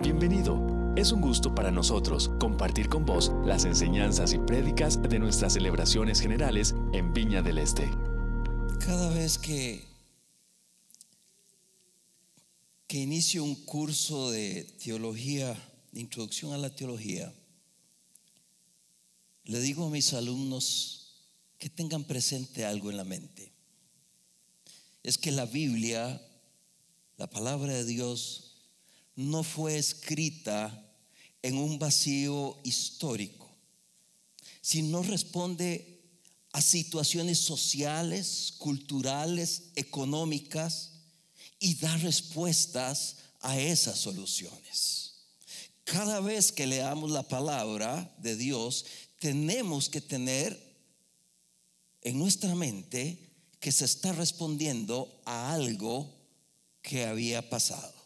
Bienvenido. Es un gusto para nosotros compartir con vos las enseñanzas y prédicas de nuestras celebraciones generales en Viña del Este. Cada vez que, que inicio un curso de teología, de introducción a la teología, le digo a mis alumnos que tengan presente algo en la mente. Es que la Biblia, la palabra de Dios, no fue escrita en un vacío histórico, sino responde a situaciones sociales, culturales, económicas y da respuestas a esas soluciones. Cada vez que leamos la palabra de Dios, tenemos que tener en nuestra mente que se está respondiendo a algo que había pasado.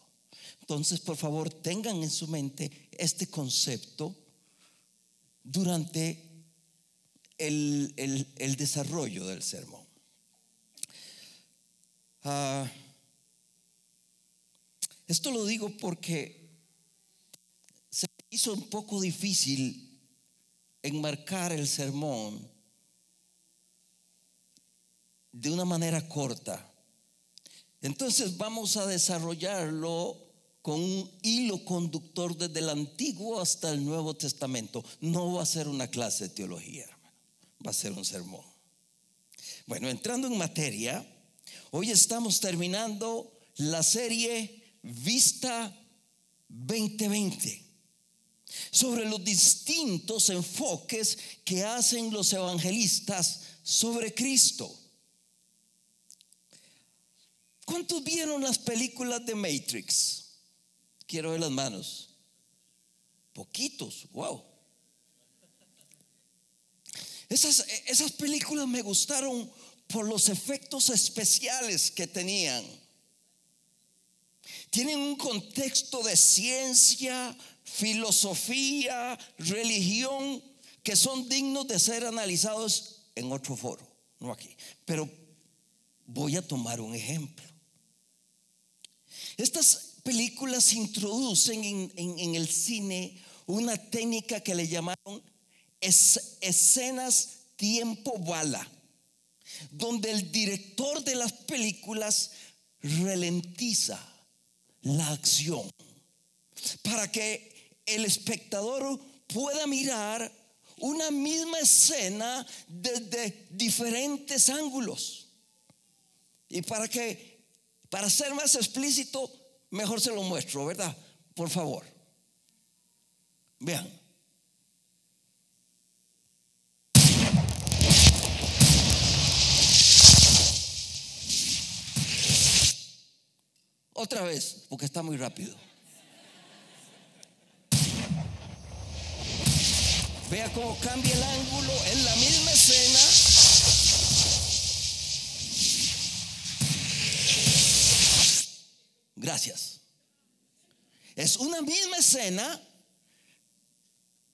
Entonces, por favor, tengan en su mente este concepto durante el, desarrollo del sermón. Ah, esto lo digo porque se hizo un poco difícil enmarcar el sermón de una manera corta. Entonces vamos a desarrollarlo con un hilo conductor desde el Antiguo hasta el Nuevo Testamento. No va a ser una clase de teología, hermano. Va a ser un sermón. Bueno, entrando en materia, hoy estamos terminando la serie Vista 2020 sobre los distintos enfoques que hacen los evangelistas sobre Cristo. ¿Cuántos vieron las películas de Matrix? Quiero ver las manos. Poquitos, wow. Esas, esas películas me gustaron por los efectos especiales que tenían. Tienen un contexto de ciencia, filosofía, religión, que son dignos de ser analizados en otro foro, no aquí. Pero voy a tomar un ejemplo. Estas películas introducen en, el cine una técnica que le llamaron escenas tiempo bala, donde el director de las películas ralentiza la acción para que el espectador pueda mirar una misma escena desde diferentes ángulos. Y para que, para ser más explícito, Mejor se lo muestro, ¿verdad? Por favor. Vean. Otra vez, porque está muy rápido. Vea cómo cambia el ángulo en la misma escena. Gracias. Es una misma escena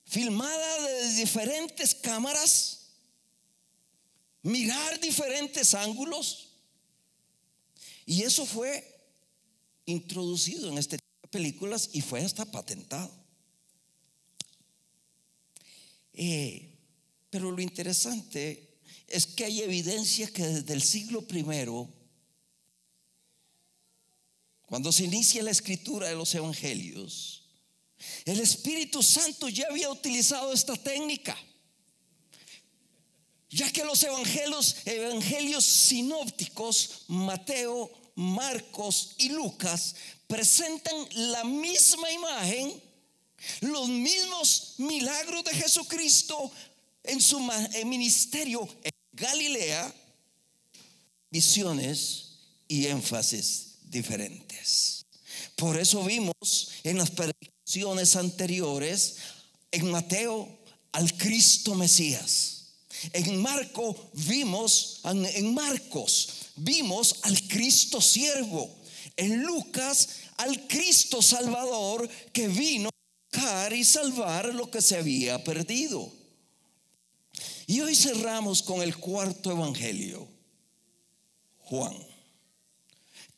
filmada de diferentes cámaras, mirar diferentes ángulos. Y eso fue introducido en este tipo de películas y fue hasta patentado. Eh, pero lo interesante es que hay evidencia que desde el siglo primero cuando se inicia la escritura de los evangelios, el Espíritu Santo ya había utilizado esta técnica. Ya que los evangelios, evangelios sinópticos, Mateo, Marcos y Lucas, presentan la misma imagen, los mismos milagros de Jesucristo en su ministerio en Galilea, visiones y énfasis diferentes. Por eso vimos en las predicaciones anteriores, en Mateo, al Cristo Mesías. En Marco vimos, en Marcos vimos al Cristo siervo. En Lucas al Cristo Salvador que vino a buscar y salvar lo que se había perdido. Y hoy cerramos con el cuarto evangelio, Juan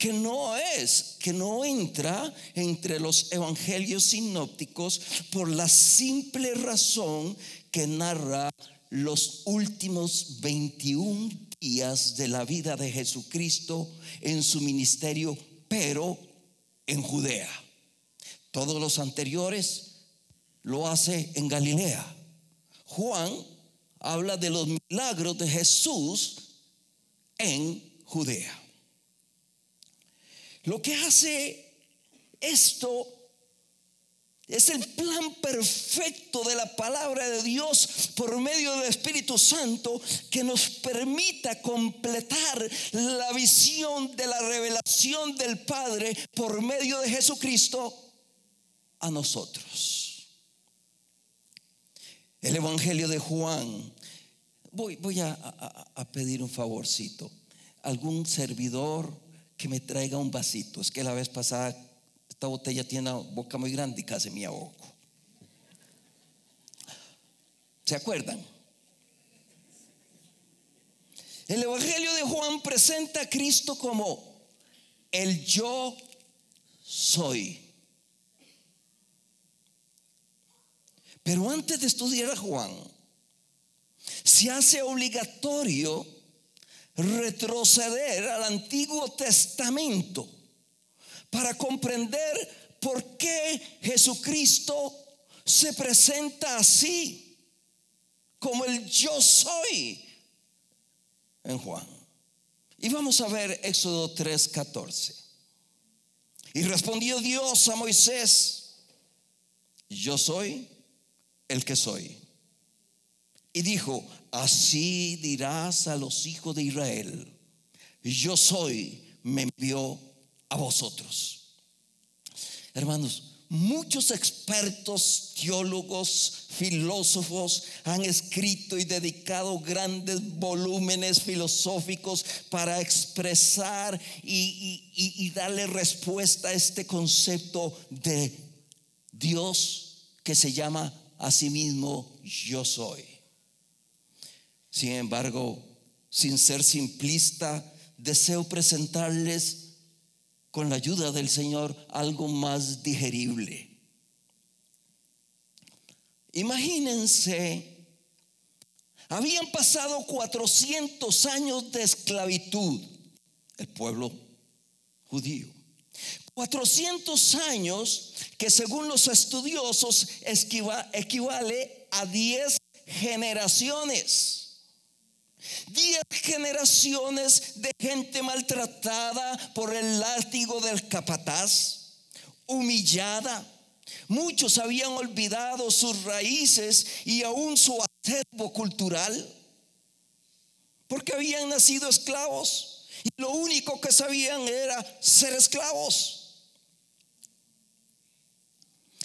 que no es, que no entra entre los evangelios sinópticos por la simple razón que narra los últimos 21 días de la vida de Jesucristo en su ministerio, pero en Judea. Todos los anteriores lo hace en Galilea. Juan habla de los milagros de Jesús en Judea. Lo que hace esto es el plan perfecto de la palabra de Dios por medio del Espíritu Santo que nos permita completar la visión de la revelación del Padre por medio de Jesucristo a nosotros. El Evangelio de Juan. Voy, a pedir un favorcito. Algún servidor que me traiga un vasito. Es que la vez pasada esta botella tiene una boca muy grande y casi me ahogo. ¿Se acuerdan? El Evangelio de Juan presenta a Cristo como el yo soy. Pero antes de estudiar a Juan, se hace obligatorio retroceder al Antiguo Testamento para comprender por qué Jesucristo se presenta así, como el yo soy en Juan. Y vamos a ver Éxodo 3:14. Y respondió Dios a Moisés, yo soy el que soy. Y dijo, así dirás a los hijos de Israel, yo soy, me envió a vosotros. Hermanos, muchos expertos, teólogos, filósofos han escrito y dedicado grandes volúmenes filosóficos para expresar y, darle respuesta a este concepto de Dios que se llama a sí mismo yo soy. Sin embargo, sin ser simplista, deseo presentarles con la ayuda del Señor algo más digerible. Imagínense, habían pasado 400 años de esclavitud el pueblo judío. 400 años que según los estudiosos equivale a 10 generaciones. Diez generaciones de gente maltratada por el látigo del capataz, humillada. Muchos habían olvidado sus raíces y aún su acervo cultural, porque habían nacido esclavos y lo único que sabían era ser esclavos.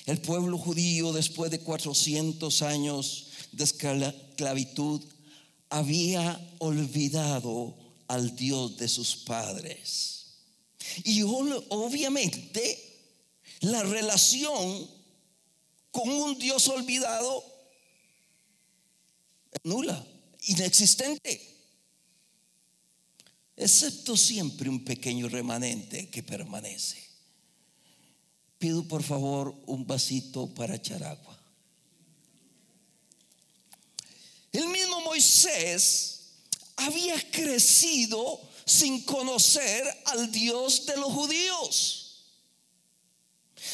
El pueblo judío, después de 400 años de esclavitud, había olvidado al Dios de sus padres. Y obviamente la relación con un Dios olvidado es nula, inexistente. Excepto siempre un pequeño remanente que permanece. Pido por favor un vasito para echar agua. El mismo Moisés había crecido sin conocer al Dios de los judíos.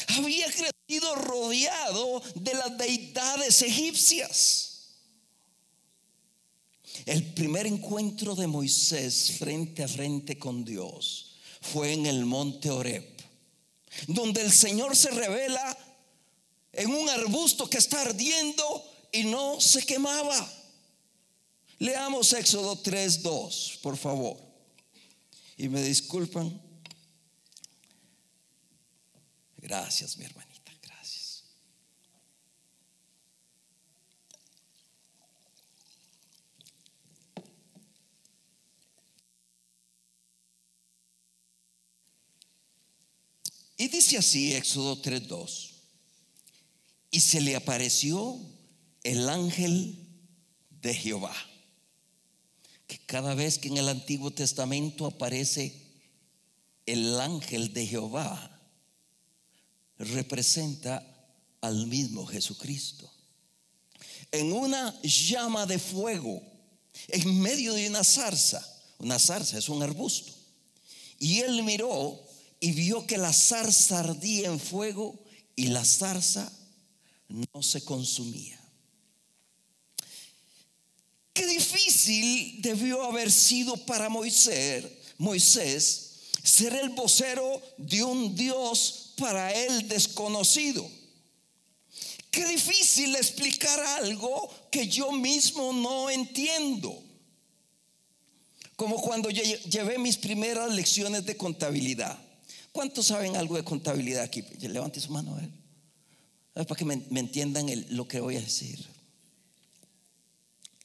Había crecido rodeado de las deidades egipcias. El primer encuentro de Moisés frente a frente con Dios fue en el monte Oreb, donde el Señor se revela en un arbusto que está ardiendo y no se quemaba. Leamos Éxodo 3.2, por favor. Y me disculpan. Gracias, mi hermanita, gracias. Y dice así Éxodo 3.2. Y se le apareció el ángel de Jehová cada vez que en el Antiguo Testamento aparece el ángel de Jehová representa al mismo Jesucristo. En una llama de fuego, en medio de una zarza, una zarza es un arbusto. Y él miró y vio que la zarza ardía en fuego y la zarza no se consumía. Qué difícil debió haber sido para Moisés, Moisés ser el vocero de un Dios para él desconocido. Qué difícil explicar algo que yo mismo no entiendo. Como cuando llevé mis primeras lecciones de contabilidad. ¿Cuántos saben algo de contabilidad aquí? Levante su mano ver. Para que me, entiendan lo que voy a decir.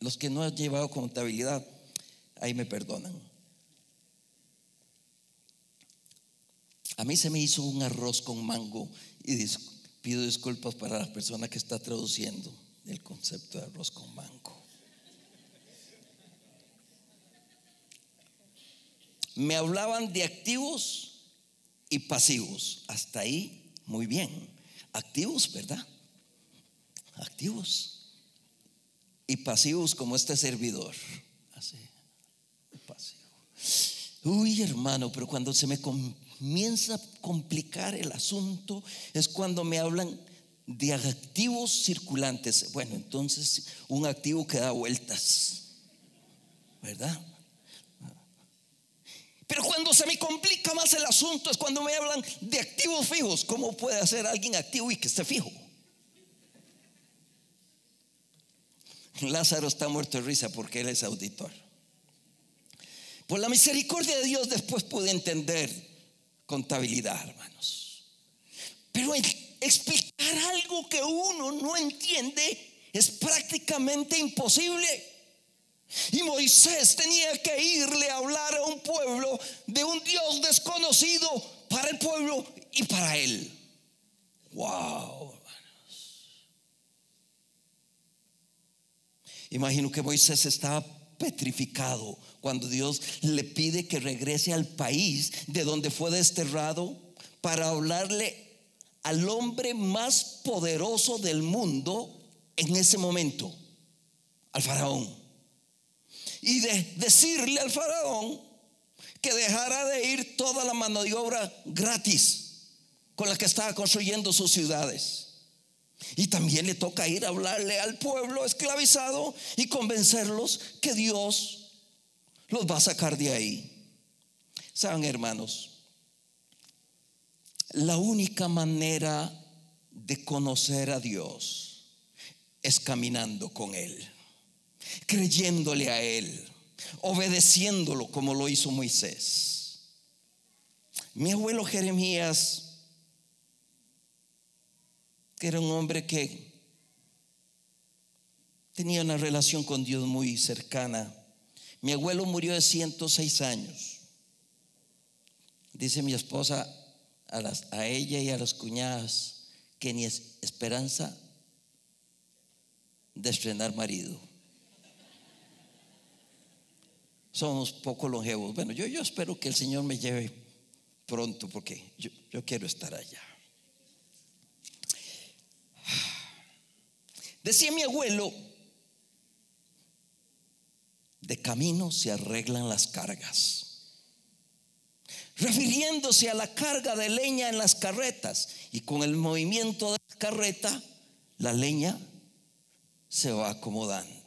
Los que no han llevado contabilidad, ahí me perdonan. A mí se me hizo un arroz con mango y pido disculpas para la persona que está traduciendo el concepto de arroz con mango. Me hablaban de activos y pasivos. Hasta ahí, muy bien. Activos, ¿verdad? Activos y pasivos como este servidor. Así, pasivo. Uy, hermano, pero cuando se me comienza a complicar el asunto es cuando me hablan de activos circulantes. Bueno, entonces un activo que da vueltas, ¿verdad? Pero cuando se me complica más el asunto es cuando me hablan de activos fijos. ¿Cómo puede ser alguien activo y que esté fijo? Lázaro está muerto de risa porque él es auditor. Por la misericordia de Dios después pude entender contabilidad, hermanos. Pero explicar algo que uno no entiende es prácticamente imposible. Y Moisés tenía que irle a hablar a un pueblo de un Dios desconocido para el pueblo y para él. Wow. Imagino que Moisés estaba petrificado cuando Dios le pide que regrese al país de donde fue desterrado para hablarle al hombre más poderoso del mundo en ese momento, al faraón. Y de decirle al faraón que dejara de ir toda la mano de obra gratis con la que estaba construyendo sus ciudades. Y también le toca ir a hablarle al pueblo esclavizado y convencerlos que Dios los va a sacar de ahí. Saben, hermanos, la única manera de conocer a Dios es caminando con Él, creyéndole a Él, obedeciéndolo como lo hizo Moisés. Mi abuelo Jeremías que era un hombre que tenía una relación con Dios muy cercana. Mi abuelo murió de 106 años. Dice mi esposa a, ella y a las cuñadas que ni es esperanza de estrenar marido. Somos poco longevos. Bueno, yo, yo espero que el Señor me lleve pronto porque yo, yo quiero estar allá. Decía mi abuelo, de camino se arreglan las cargas. Refiriéndose a la carga de leña en las carretas y con el movimiento de la carreta, la leña se va acomodando.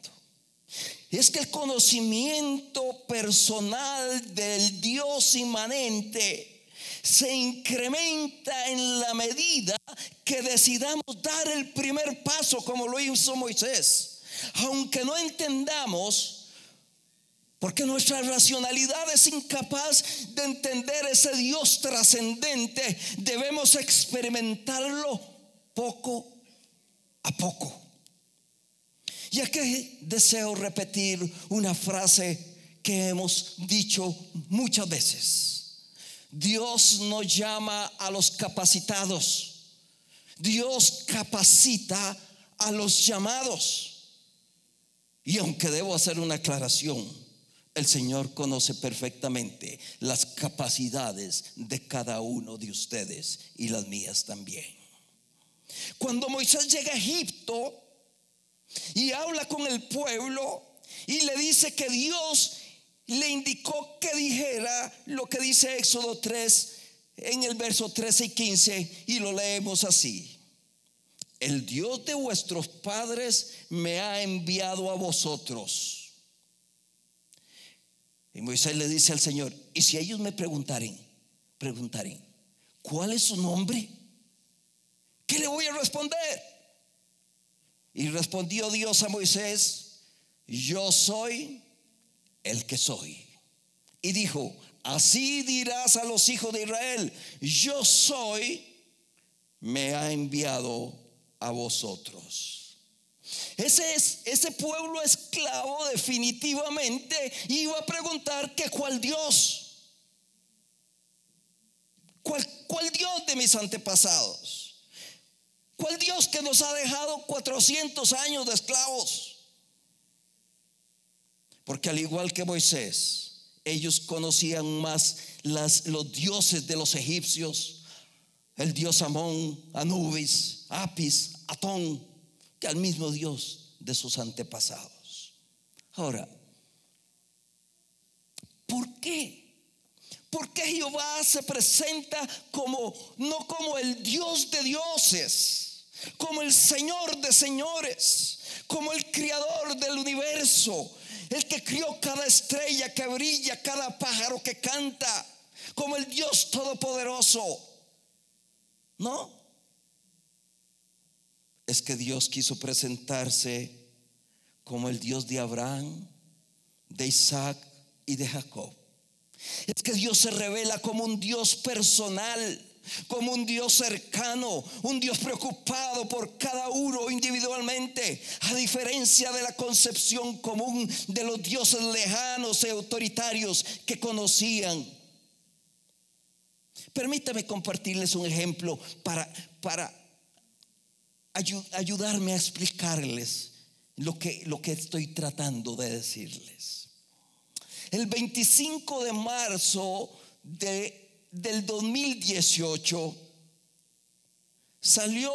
Es que el conocimiento personal del Dios inmanente se incrementa en la medida que decidamos dar el primer paso como lo hizo Moisés. Aunque no entendamos, porque nuestra racionalidad es incapaz de entender ese Dios trascendente, debemos experimentarlo poco a poco. Y aquí deseo repetir una frase que hemos dicho muchas veces. Dios no llama a los capacitados. Dios capacita a los llamados. Y aunque debo hacer una aclaración, El Señor conoce perfectamente las capacidades de cada uno de ustedes y las mías también. Cuando Moisés llega a Egipto y habla con el pueblo y le dice que Dios le indicó que dijera lo que dice Éxodo 3 en el verso 13 y 15 y lo leemos así. El Dios de vuestros padres me ha enviado a vosotros y Moisés le dice al Señor, y si ellos me preguntaren, preguntaren, ¿cuál es su nombre? ¿Qué le voy a responder? Y respondió Dios a Moisés, yo soy el que soy. Y dijo, así dirás a los hijos de Israel, yo soy, me ha enviado a vosotros. Ese, es, ese pueblo esclavo definitivamente iba a preguntar que cuál Dios. ¿Cuál, ¿Cuál Dios de mis antepasados? ¿Cuál Dios que nos ha dejado 400 años de esclavos? Porque al igual que Moisés, ellos conocían más los dioses de los egipcios, el dios Amón, Anubis, Apis, Atón, que al mismo Dios de sus antepasados. Ahora, ¿por qué? ¿Por qué Jehová se presenta como no como el Dios de dioses, como el Señor de señores, como el creador del universo, el que crió cada estrella que brilla, cada pájaro que canta, como el Dios todopoderoso? ¿No? es que Dios quiso presentarse como el Dios de Abraham, de Isaac y de Jacob. Es que Dios se revela como un Dios personal, como un Dios cercano, un Dios preocupado por cada uno individualmente, a diferencia de la concepción común de los dioses lejanos y autoritarios que conocían. Permítame compartirles un ejemplo para, para ayudarme a explicarles lo que, lo que estoy tratando de decirles. El 25 de marzo de, del 2018 salió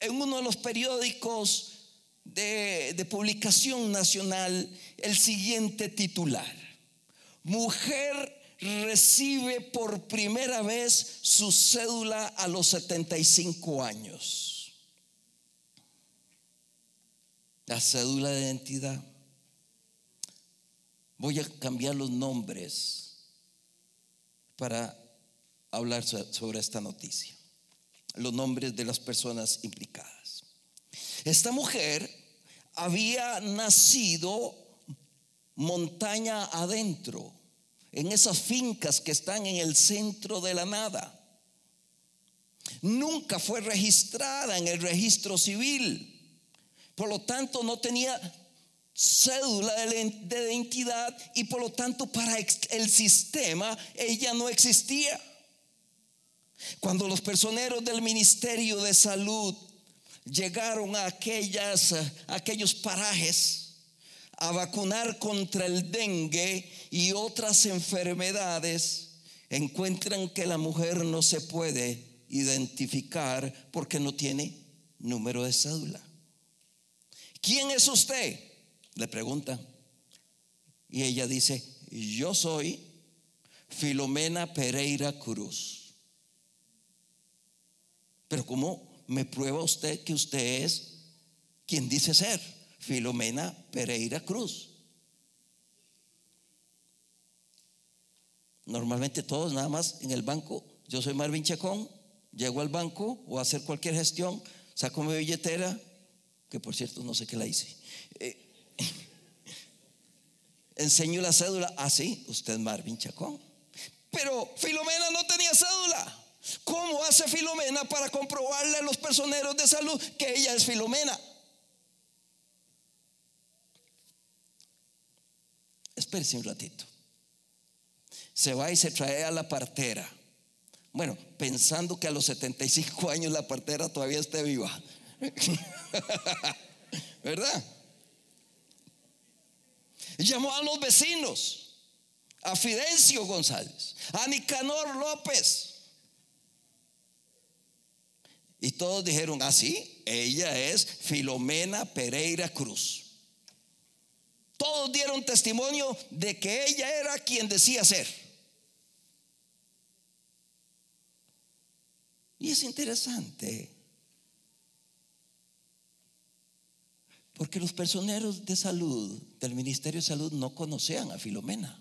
en uno de los periódicos de, publicación nacional el siguiente titular. Mujer recibe por primera vez su cédula a los 75 años. la cédula de identidad. Voy a cambiar los nombres para hablar sobre esta noticia. Los nombres de las personas implicadas. Esta mujer había nacido montaña adentro, en esas fincas que están en el centro de la nada. Nunca fue registrada en el registro civil por lo tanto, no tenía cédula de identidad y por lo tanto para el sistema ella no existía. Cuando los personeros del Ministerio de Salud llegaron a, aquellas, aquellos parajes a vacunar contra el dengue y otras enfermedades, encuentran que la mujer no se puede identificar porque no tiene número de cédula. ¿quién es usted? Le pregunta. Y ella dice, yo soy Filomena Pereira Cruz. Pero ¿cómo me prueba usted que usted es quien dice ser? Filomena Pereira Cruz. Normalmente todos nada más en el banco. Yo soy Marvin Chacón, llego al banco o a hacer cualquier gestión, saco mi billetera, que por cierto no sé qué la hice. Eh, enseño la cédula, así, ah, usted Marvin Chacón. Pero Filomena no tenía cédula. ¿Cómo hace Filomena para comprobarle a los personeros de salud que ella es Filomena? Espérese un ratito. Se va y se trae a la partera. Bueno, pensando que a los 75 años la partera todavía esté viva. ¿Verdad? Llamó a los vecinos, a Fidencio González, a Nicanor López. Y todos dijeron, así, ah, ella es Filomena Pereira Cruz. Todos dieron testimonio de que ella era quien decía ser. Y es interesante, porque los personeros de salud del Ministerio de Salud no conocían a Filomena.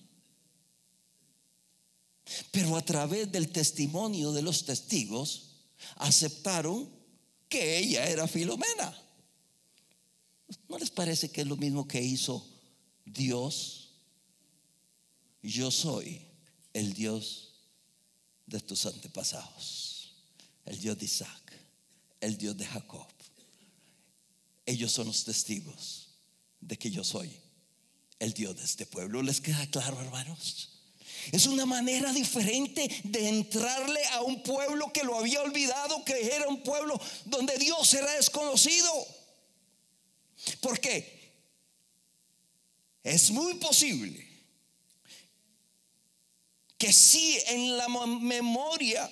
Pero a través del testimonio de los testigos aceptaron que ella era Filomena. ¿No les parece que es lo mismo que hizo Dios? Yo soy el Dios de tus antepasados el Dios de Isaac, el Dios de Jacob. Ellos son los testigos de que yo soy el Dios de este pueblo. ¿Les queda claro, hermanos? Es una manera diferente de entrarle a un pueblo que lo había olvidado, que era un pueblo donde Dios era desconocido. Porque es muy posible que si en la memoria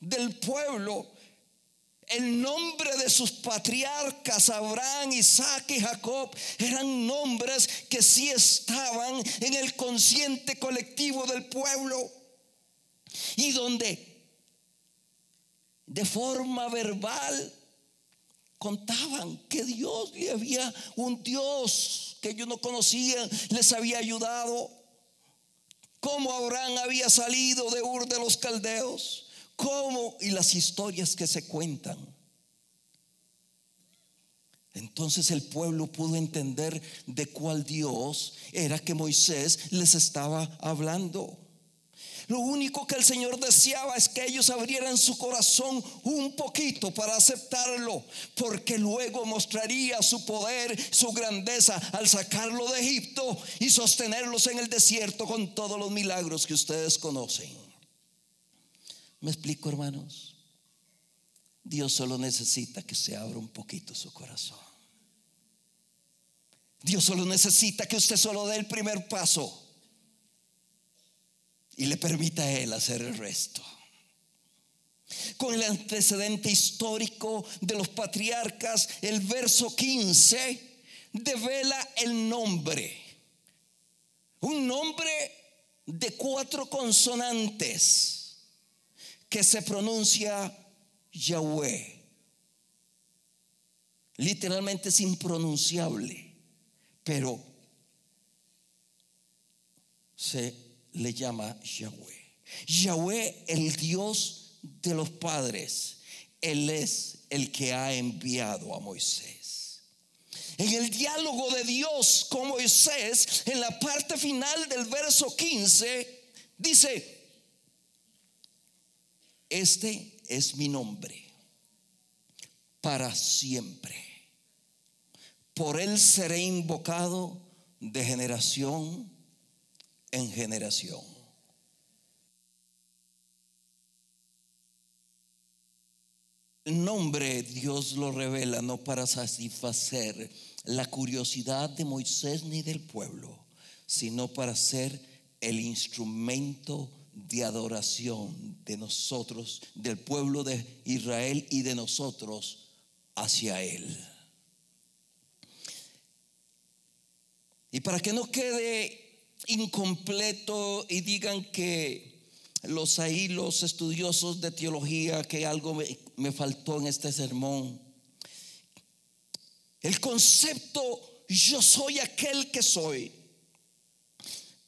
del pueblo el nombre de sus patriarcas, Abraham, Isaac y Jacob, eran nombres que sí estaban en el consciente colectivo del pueblo. Y donde de forma verbal contaban que Dios le había, un Dios que ellos no conocían, les había ayudado. Como Abraham había salido de Ur de los Caldeos cómo y las historias que se cuentan. Entonces el pueblo pudo entender de cuál Dios era que Moisés les estaba hablando. Lo único que el Señor deseaba es que ellos abrieran su corazón un poquito para aceptarlo, porque luego mostraría su poder, su grandeza al sacarlo de Egipto y sostenerlos en el desierto con todos los milagros que ustedes conocen. ¿Me explico, hermanos? Dios solo necesita que se abra un poquito su corazón. Dios solo necesita que usted solo dé el primer paso y le permita a Él hacer el resto. Con el antecedente histórico de los patriarcas, el verso 15 devela el nombre. Un nombre de cuatro consonantes que se pronuncia Yahweh. Literalmente es impronunciable, pero se le llama Yahweh. Yahweh, el Dios de los padres, Él es el que ha enviado a Moisés. En el diálogo de Dios con Moisés, en la parte final del verso 15, dice, este es mi nombre para siempre. Por él seré invocado de generación en generación. El nombre Dios lo revela no para satisfacer la curiosidad de Moisés ni del pueblo, sino para ser el instrumento de adoración de nosotros, del pueblo de Israel y de nosotros hacia Él. Y para que no quede incompleto y digan que los ahí, los estudiosos de teología, que algo me, me faltó en este sermón, el concepto yo soy aquel que soy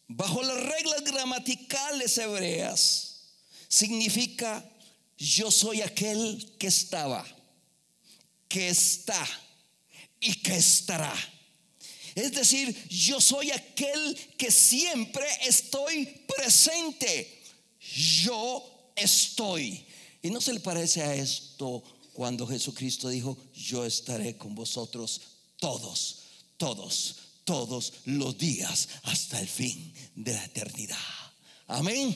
bajo las reglas gramaticales hebreas, significa yo soy aquel que estaba, que está y que estará. Es decir, yo soy aquel que siempre estoy presente. Yo estoy. ¿Y no se le parece a esto cuando Jesucristo dijo, yo estaré con vosotros todos, todos, todos los días hasta el fin de la eternidad. Amén.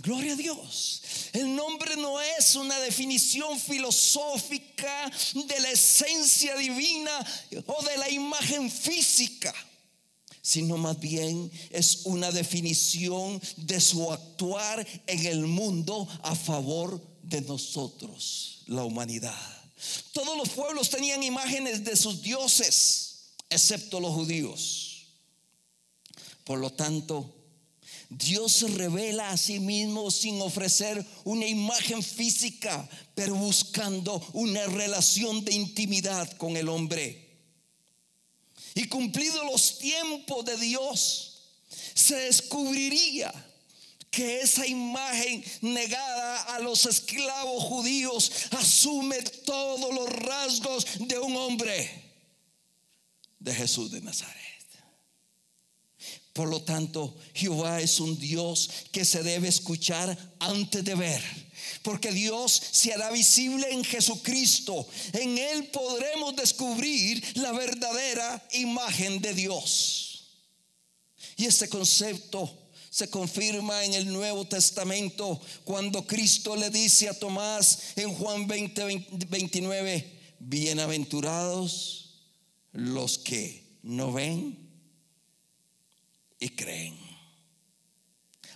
Gloria a Dios. El nombre no es una definición filosófica de la esencia divina o de la imagen física. sino más bien es una definición de su actuar en el mundo a favor de nosotros, la humanidad. Todos los pueblos tenían imágenes de sus dioses, excepto los judíos. Por lo tanto, Dios se revela a sí mismo sin ofrecer una imagen física, pero buscando una relación de intimidad con el hombre. Y cumplidos los tiempos de Dios, se descubriría que esa imagen negada a los esclavos judíos asume todos los rasgos de un hombre, de Jesús de Nazaret. Por lo tanto, Jehová es un Dios que se debe escuchar antes de ver. Porque Dios se hará visible en Jesucristo. En Él podremos descubrir la verdadera imagen de Dios. Y este concepto se confirma en el Nuevo Testamento cuando Cristo le dice a Tomás en Juan 20, 29, bienaventurados los que no ven y creen.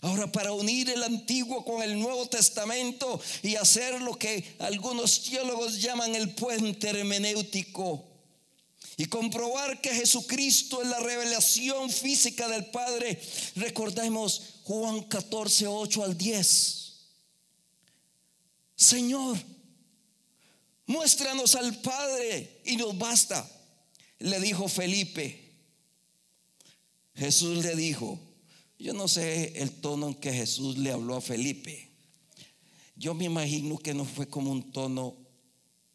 Ahora, para unir el Antiguo con el Nuevo Testamento y hacer lo que algunos teólogos llaman el puente hermenéutico y comprobar que Jesucristo es la revelación física del Padre, recordemos Juan 14, 8 al 10. Señor, muéstranos al Padre y nos basta, le dijo Felipe. Jesús le dijo, yo no sé el tono en que Jesús le habló a Felipe. Yo me imagino que no fue como un tono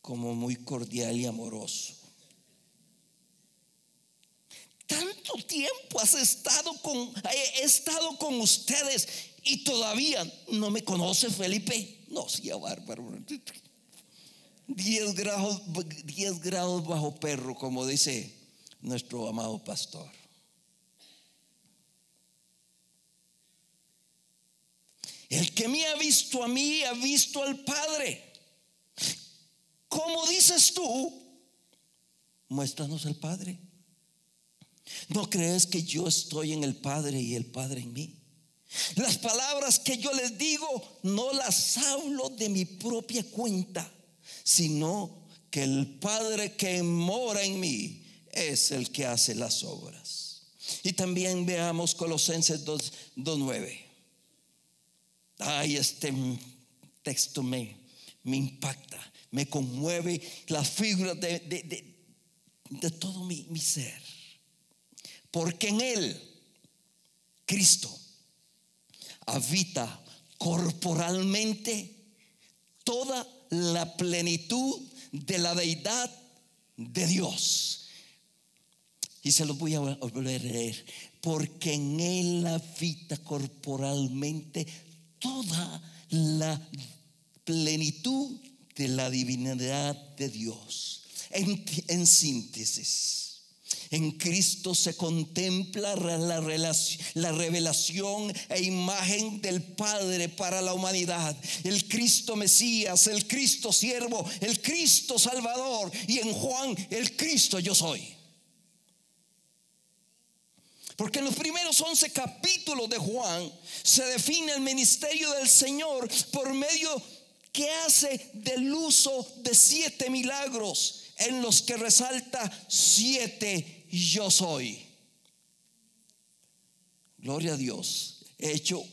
como muy cordial y amoroso. Tanto tiempo has estado con, he estado con ustedes y todavía no me conoce Felipe. No, sí, bárbaro. 10 grados, 10 grados bajo perro, como dice nuestro amado pastor. El que me ha visto a mí ha visto al Padre. ¿Cómo dices tú? Muéstranos al Padre. ¿No crees que yo estoy en el Padre y el Padre en mí? Las palabras que yo les digo no las hablo de mi propia cuenta, sino que el Padre que mora en mí es el que hace las obras. Y también veamos Colosenses 2.9. Ay, este texto me, me impacta, me conmueve las figuras de, de, todo mi, mi ser. Porque en Él, Cristo, habita corporalmente toda la plenitud de la deidad de Dios. Y se lo voy a volver a leer. Porque en Él habita corporalmente toda la plenitud de la divinidad de Dios. En, síntesis. En Cristo se contempla la, la, revelación e imagen del Padre para la humanidad. El Cristo Mesías, el Cristo siervo, el Cristo Salvador y en Juan el Cristo yo soy. Porque en los primeros 11 capítulos de Juan se define el ministerio del Señor por medio que hace del uso de siete milagros en los que resalta siete yo soy. Gloria a Dios. He hecho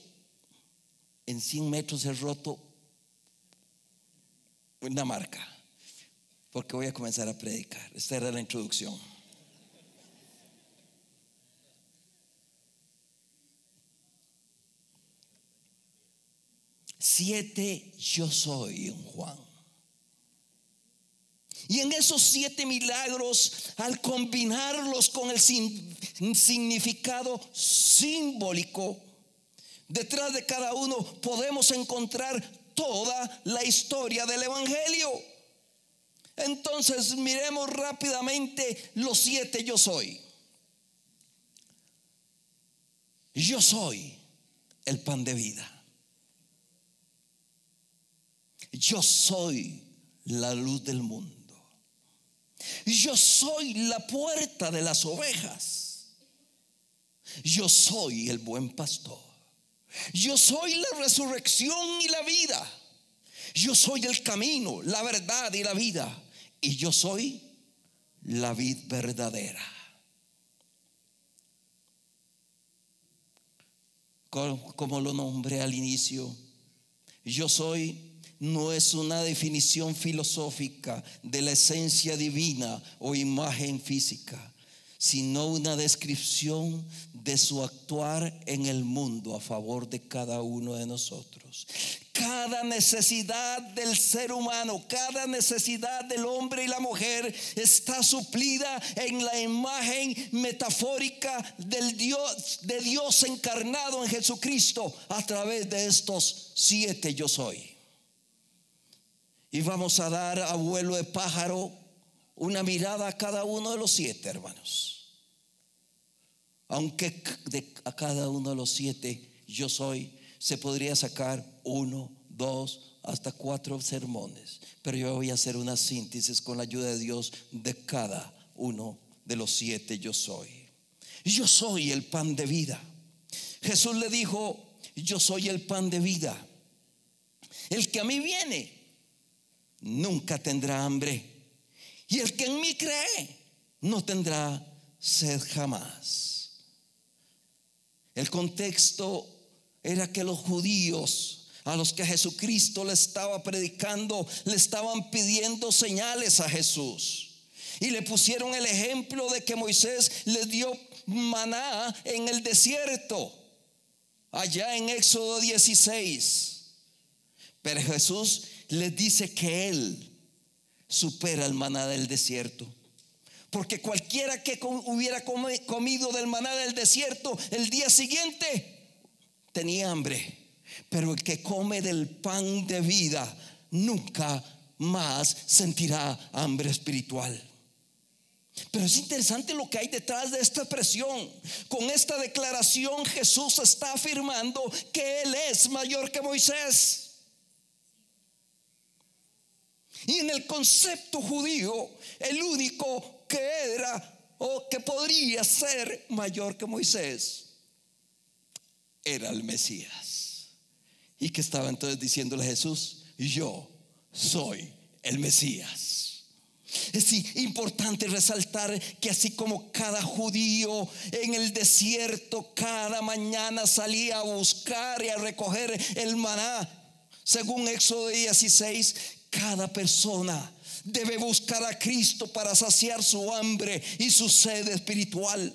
en 100 metros he roto una marca porque voy a comenzar a predicar. Esta era la introducción. siete yo soy en Juan. Y en esos siete milagros, al combinarlos con el significado simbólico, detrás de cada uno podemos encontrar toda la historia del Evangelio. Entonces miremos rápidamente los siete yo soy. Yo soy el pan de vida. Yo soy la luz del mundo. Yo soy la puerta de las ovejas. Yo soy el buen pastor. Yo soy la resurrección y la vida. Yo soy el camino, la verdad y la vida. Y yo soy la vid verdadera. Como lo nombré al inicio, yo soy no es una definición filosófica de la esencia divina o imagen física, sino una descripción de su actuar en el mundo a favor de cada uno de nosotros. Cada necesidad del ser humano, cada necesidad del hombre y la mujer está suplida en la imagen metafórica del Dios, de Dios encarnado en Jesucristo a través de estos siete yo soy. Y vamos a dar a vuelo de pájaro una mirada a cada uno de los siete, hermanos. Aunque de a cada uno de los siete yo soy, se podría sacar uno, dos, hasta cuatro sermones. Pero yo voy a hacer una síntesis con la ayuda de Dios de cada uno de los siete yo soy. Yo soy el pan de vida. Jesús le dijo, yo soy el pan de vida. El que a mí viene nunca tendrá hambre. Y el que en mí cree no tendrá sed jamás. El contexto era que los judíos a los que Jesucristo le estaba predicando le estaban pidiendo señales a Jesús. Y le pusieron el ejemplo de que Moisés le dio maná en el desierto, allá en Éxodo 16. Pero Jesús les dice que Él supera el maná del desierto. Porque cualquiera que hubiera comido del maná del desierto el día siguiente tenía hambre. Pero el que come del pan de vida nunca más sentirá hambre espiritual. Pero es interesante lo que hay detrás de esta expresión. Con esta declaración Jesús está afirmando que Él es mayor que Moisés. Y en el concepto judío, el único que era o que podría ser mayor que Moisés era el Mesías. Y que estaba entonces diciéndole a Jesús, yo soy el Mesías. Es importante resaltar que así como cada judío en el desierto cada mañana salía a buscar y a recoger el maná, según Éxodo 16, cada persona debe buscar a Cristo para saciar su hambre y su sed espiritual.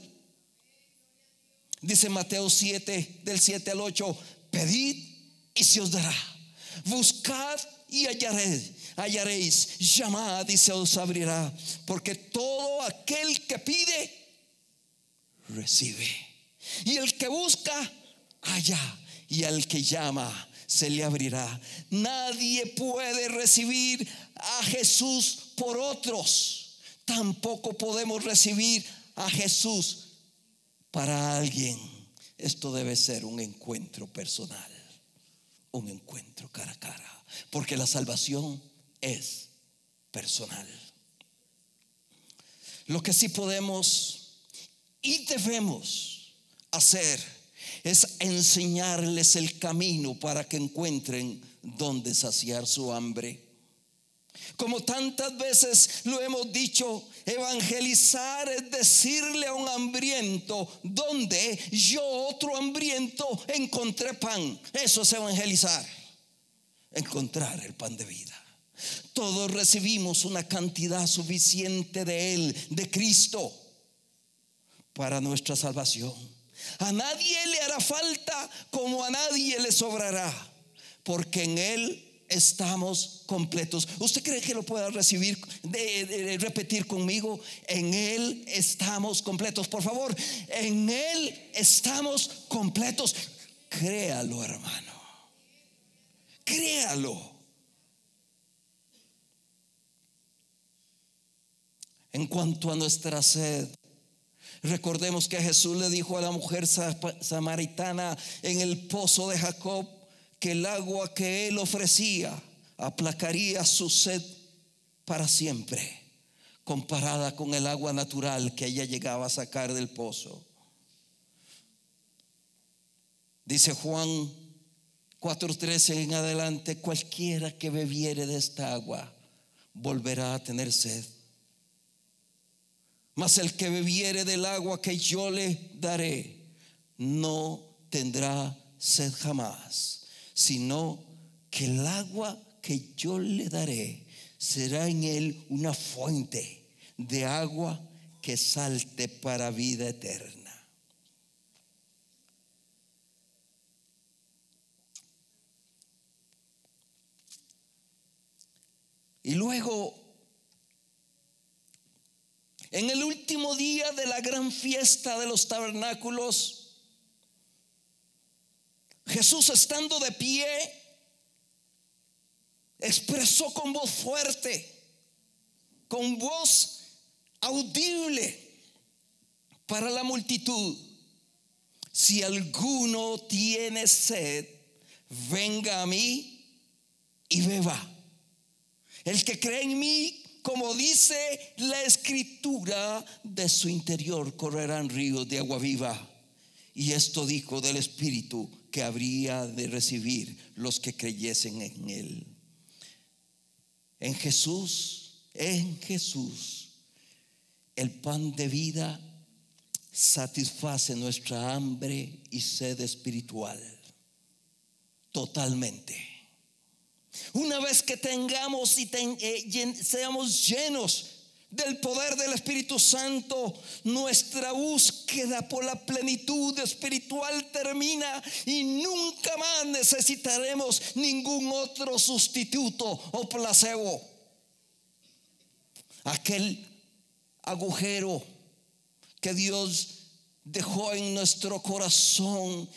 Dice Mateo 7, del 7 al 8, pedid y se os dará. Buscad y hallaréis, hallaréis. Llamad y se os abrirá. Porque todo aquel que pide, recibe. Y el que busca, halla. Y al que llama, se le abrirá. Nadie puede recibir a Jesús por otros. Tampoco podemos recibir a Jesús para alguien. Esto debe ser un encuentro personal, un encuentro cara a cara, porque la salvación es personal. Lo que sí podemos y debemos hacer es enseñarles el camino para que encuentren donde saciar su hambre. Como tantas veces lo hemos dicho, evangelizar es decirle a un hambriento, donde yo otro hambriento encontré pan. Eso es evangelizar, encontrar el pan de vida. Todos recibimos una cantidad suficiente de Él, de Cristo, para nuestra salvación. A nadie le hará falta como a nadie le sobrará, porque en Él estamos completos. ¿Usted cree que lo pueda recibir, de, repetir conmigo? En Él estamos completos. Por favor, en Él estamos completos. Créalo, hermano. Créalo. En cuanto a nuestra sed, Recordemos que Jesús le dijo a la mujer samaritana en el pozo de Jacob que el agua que él ofrecía aplacaría su sed para siempre, comparada con el agua natural que ella llegaba a sacar del pozo. Dice Juan 4:13 en adelante, cualquiera que bebiere de esta agua volverá a tener sed. Mas el que bebiere del agua que yo le daré, no tendrá sed jamás, sino que el agua que yo le daré será en él una fuente de agua que salte para vida eterna. Y luego, en el último día de la gran fiesta de los tabernáculos, Jesús estando de pie, expresó con voz fuerte, con voz audible para la multitud, si alguno tiene sed, venga a mí y beba. El que cree en mí, como dice la escritura, de su interior correrán ríos de agua viva. Y esto dijo del Espíritu que habría de recibir los que creyesen en Él. En Jesús, en Jesús, el pan de vida satisface nuestra hambre y sed espiritual totalmente. Una vez que tengamos y eh, seamos llenos del poder del Espíritu Santo, nuestra búsqueda por la plenitud espiritual termina y nunca más necesitaremos ningún otro sustituto o placebo. Aquel agujero que Dios dejó en nuestro corazón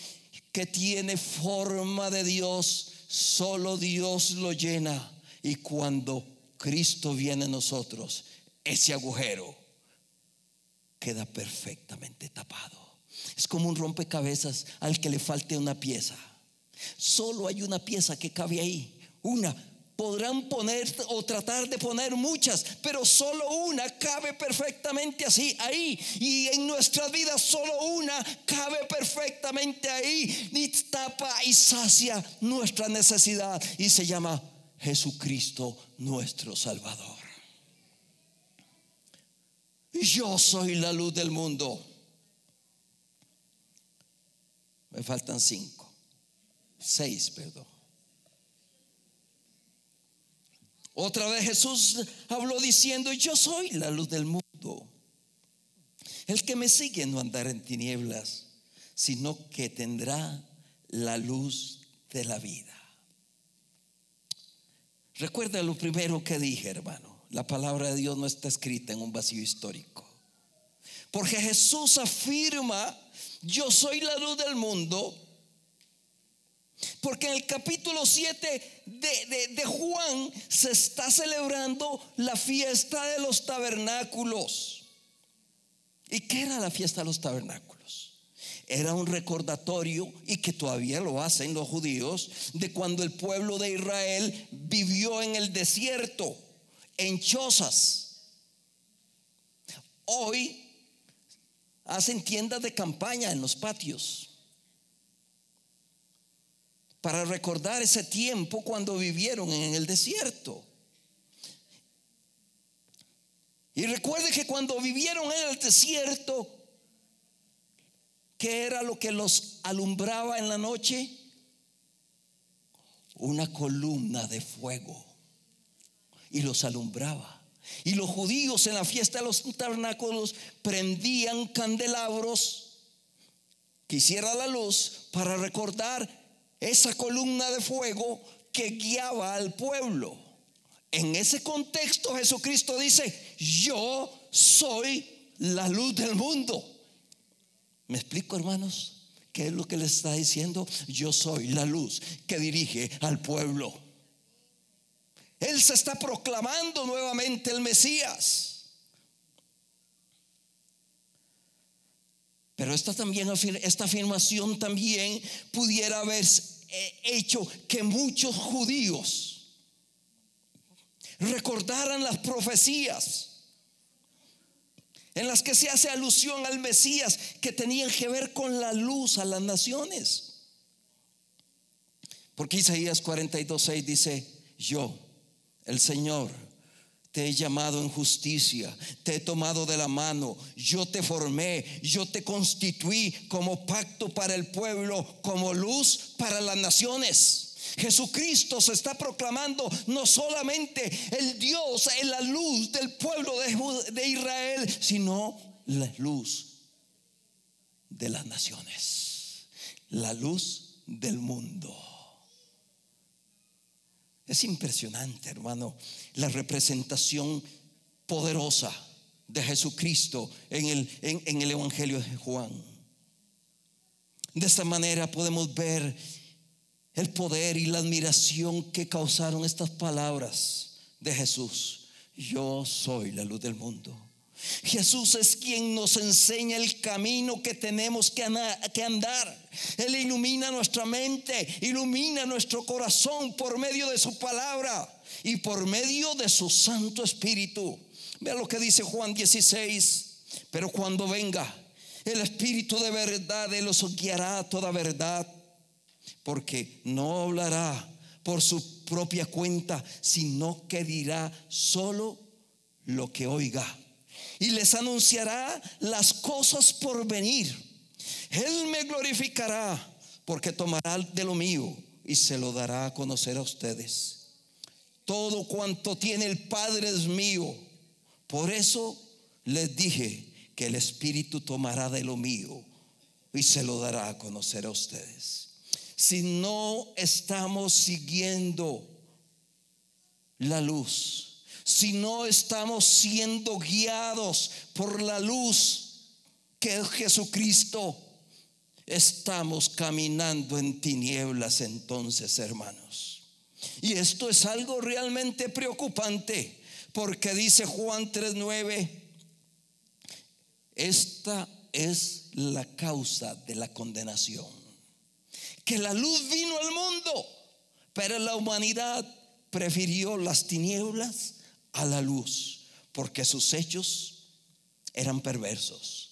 que tiene forma de Dios Solo Dios lo llena. Y cuando Cristo viene a nosotros, ese agujero queda perfectamente tapado. Es como un rompecabezas al que le falte una pieza. Solo hay una pieza que cabe ahí. Una podrán poner o tratar de poner muchas, pero solo una cabe perfectamente así, ahí. Y en nuestras vidas solo una cabe perfectamente ahí y tapa y sacia nuestra necesidad y se llama Jesucristo nuestro Salvador. Yo soy la luz del mundo. Me faltan cinco, seis, perdón. Otra vez Jesús habló diciendo, yo soy la luz del mundo. El que me sigue no andará en tinieblas, sino que tendrá la luz de la vida. Recuerda lo primero que dije, hermano. La palabra de Dios no está escrita en un vacío histórico. Porque Jesús afirma, yo soy la luz del mundo porque en el capítulo 7 de, Juan se está celebrando la fiesta de los tabernáculos. ¿Y qué era la fiesta de los tabernáculos? Era un recordatorio, y que todavía lo hacen los judíos, de cuando el pueblo de Israel vivió en el desierto, en chozas. Hoy hacen tiendas de campaña en los patios para recordar ese tiempo cuando vivieron en el desierto. Y recuerde que cuando vivieron en el desierto, ¿qué era lo que los alumbraba en la noche? Una columna de fuego. Y los alumbraba. Y los judíos en la fiesta de los tabernáculos prendían candelabros que hiciera la luz para recordar esa columna de fuego que guiaba al pueblo. En ese contexto Jesucristo dice, yo soy la luz del mundo. ¿Me explico, hermanos? ¿Qué es lo que le está diciendo? Yo soy la luz que dirige al pueblo. Él se está proclamando nuevamente el Mesías. Pero esta, también, esta afirmación también pudiera haber eh, hecho que muchos judíos recordaran las profecías en las que se hace alusión al Mesías que tenían que ver con la luz a las naciones. Porque Isaías 42, 6 dice, yo, el Señor, te he llamado en justicia, te he tomado de la mano, yo te formé, yo te constituí como pacto para el pueblo, como luz para las naciones. Jesucristo se está proclamando no solamente el Dios en la luz del pueblo de Israel, sino la luz de las naciones, la luz del mundo. Es impresionante, hermano, la representación poderosa de Jesucristo en el, en, el Evangelio de Juan. De esta manera podemos ver el poder y la admiración que causaron estas palabras de Jesús. Yo soy la luz del mundo. Jesús es quien nos enseña el camino que tenemos que andar. Él ilumina nuestra mente, ilumina nuestro corazón por medio de su palabra y por medio de su Santo Espíritu. Vea lo que dice Juan 16. Pero cuando venga el Espíritu de verdad, Él os guiará a toda verdad, porque no hablará por su propia cuenta, sino que dirá solo lo que oiga y les anunciará las cosas por venir. Él me glorificará porque tomará de lo mío y se lo dará a conocer a ustedes. Todo cuanto tiene el Padre es mío. Por eso les dije que el Espíritu tomará de lo mío y se lo dará a conocer a ustedes. Si no estamos siguiendo la luz, si no estamos siendo guiados por la luz que es Jesucristo, estamos caminando en tinieblas entonces, hermanos. Y esto es algo realmente preocupante, porque dice Juan 3:9, esta es la causa de la condenación. Que la luz vino al mundo, pero la humanidad prefirió las tinieblas a la luz, porque sus hechos eran perversos.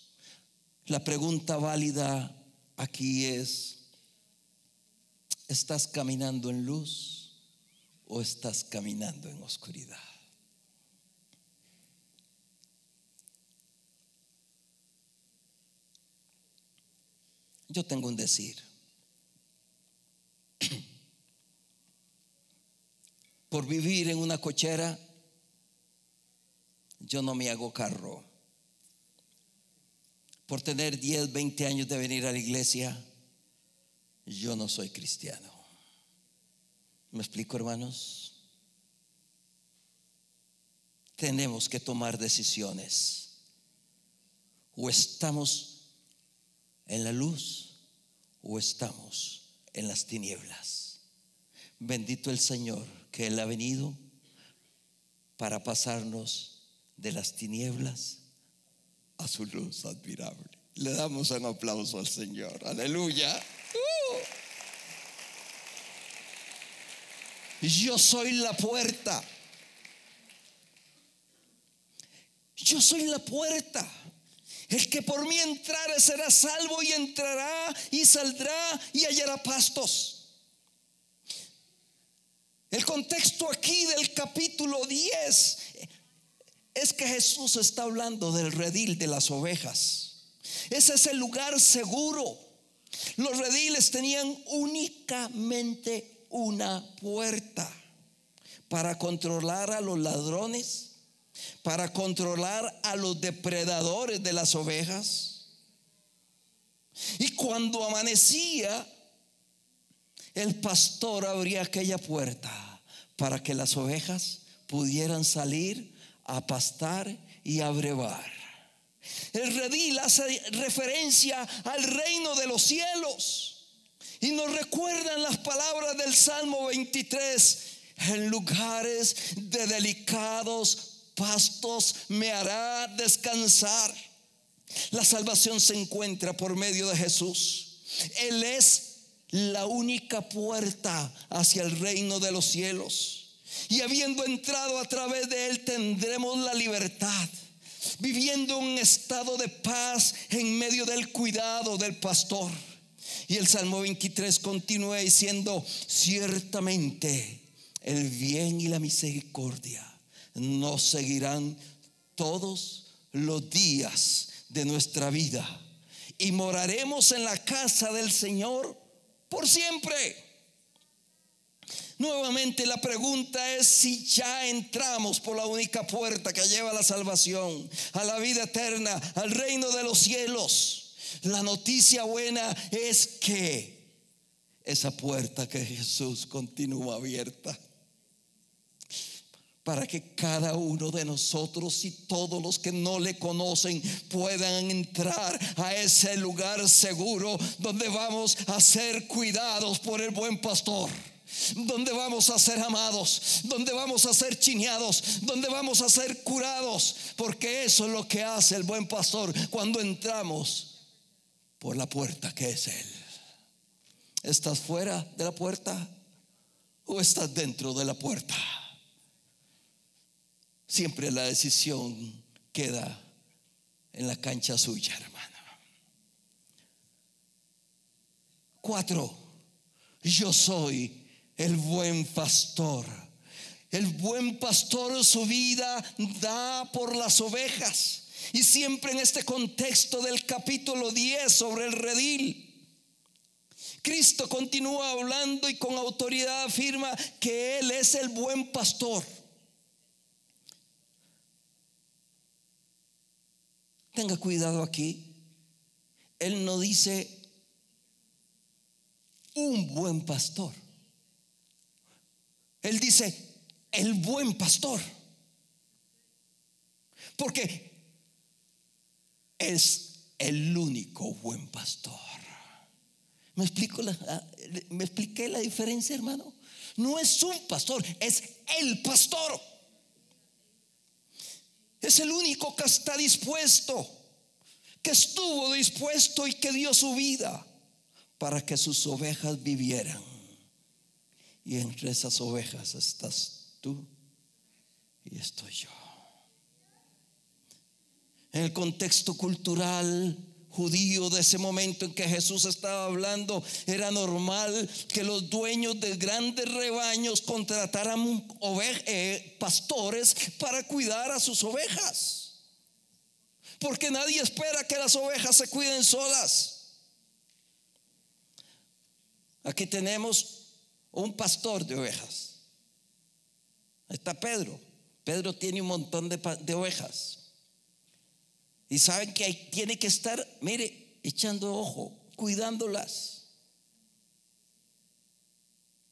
La pregunta válida aquí es, ¿estás caminando en luz o estás caminando en oscuridad? Yo tengo un decir. Por vivir en una cochera yo no me hago carro. Por tener 10, 20 años de venir a la iglesia, yo no soy cristiano. ¿Me explico, hermanos? Tenemos que tomar decisiones. O estamos en la luz o estamos en las tinieblas. Bendito el Señor que Él ha venido para pasarnos de las tinieblas a su luz admirable. Le damos un aplauso al Señor. Aleluya. Uh. Yo soy la puerta. Yo soy la puerta. El que por mí entrare será salvo y entrará y saldrá y hallará pastos. El contexto aquí del capítulo 10 es que Jesús está hablando del redil de las ovejas. Ese es el lugar seguro. Los rediles tenían únicamente una puerta para controlar a los ladrones, para controlar a los depredadores de las ovejas. Y cuando amanecía, el pastor abría aquella puerta para que las ovejas pudieran salir a pastar y a brevar. El redil hace referencia al reino de los cielos y nos recuerdan las palabras del Salmo 23. En lugares de delicados pastos me hará descansar. La salvación se encuentra por medio de Jesús. Él es la única puerta hacia el reino de los cielos y habiendo entrado a través de él tendremos la libertad, viviendo un estado de paz en medio del cuidado del pastor. Y el Salmo 23 continúa diciendo, ciertamente el bien y la misericordia nos seguirán todos los días de nuestra vida y moraremos en la casa del Señor por siempre. Nuevamente la pregunta es si ya entramos por la única puerta que lleva a la salvación, a la vida eterna, al reino de los cielos. La noticia buena es que esa puerta que Jesús continúa abierta para que cada uno de nosotros y todos los que no le conocen puedan entrar a ese lugar seguro donde vamos a ser cuidados por el buen pastor donde vamos a ser amados, donde vamos a ser chineados, donde vamos a ser curados, porque eso es lo que hace el buen pastor cuando entramos por la puerta que es Él. ¿Estás fuera de la puerta o estás dentro de la puerta? Siempre la decisión queda en la cancha suya, hermano. Cuatro, yo soy el buen pastor. El buen pastor su vida da por las ovejas. Y siempre en este contexto del capítulo 10 sobre el redil. Cristo continúa hablando y con autoridad afirma que Él es el buen pastor. Tenga cuidado aquí. Él no dice un buen pastor. Él dice, el buen pastor. Porque es el único buen pastor. ¿Me, explico ¿Me expliqué la diferencia, hermano? No es un pastor, es el pastor. Es el único que está dispuesto, que estuvo dispuesto y que dio su vida para que sus ovejas vivieran. Y entre esas ovejas estás tú y estoy yo. En el contexto cultural judío de ese momento en que Jesús estaba hablando, era normal que los dueños de grandes rebaños contrataran eh, pastores para cuidar a sus ovejas. Porque nadie espera que las ovejas se cuiden solas. Aquí tenemos un pastor de ovejas. está Pedro. Pedro tiene un montón de, ovejas. Y saben que tiene que estar, mire, echando ojo, cuidándolas.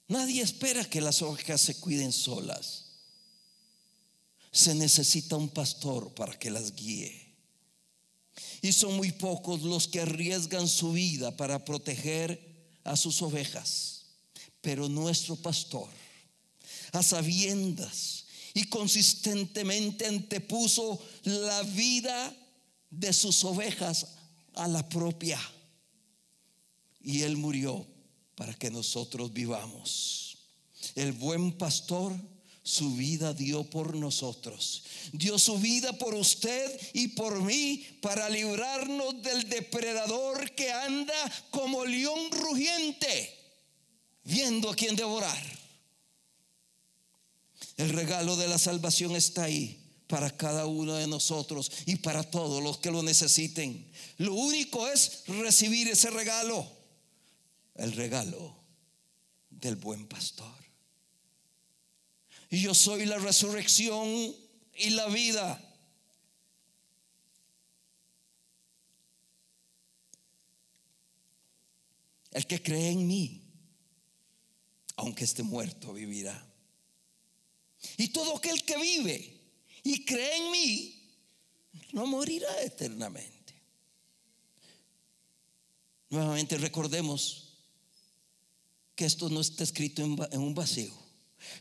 Nadie espera que las ovejas se cuiden solas. Se necesita un pastor para que las guíe. Y son muy pocos los que arriesgan su vida para proteger a sus ovejas. Pero nuestro pastor, a sabiendas y consistentemente antepuso la vida de sus ovejas a la propia. Y él murió para que nosotros vivamos. El buen pastor su vida dio por nosotros. Dio su vida por usted y por mí para librarnos del depredador que anda como león rugiente viendo a quien devorar. El regalo de la salvación está ahí para cada uno de nosotros y para todos los que lo necesiten. Lo único es recibir ese regalo, el regalo del buen pastor. Yo soy la resurrección y la vida. El que cree en mí aunque esté muerto, vivirá. Y todo aquel que vive y cree en mí, no morirá eternamente. Nuevamente recordemos que esto no está escrito en, un vacío.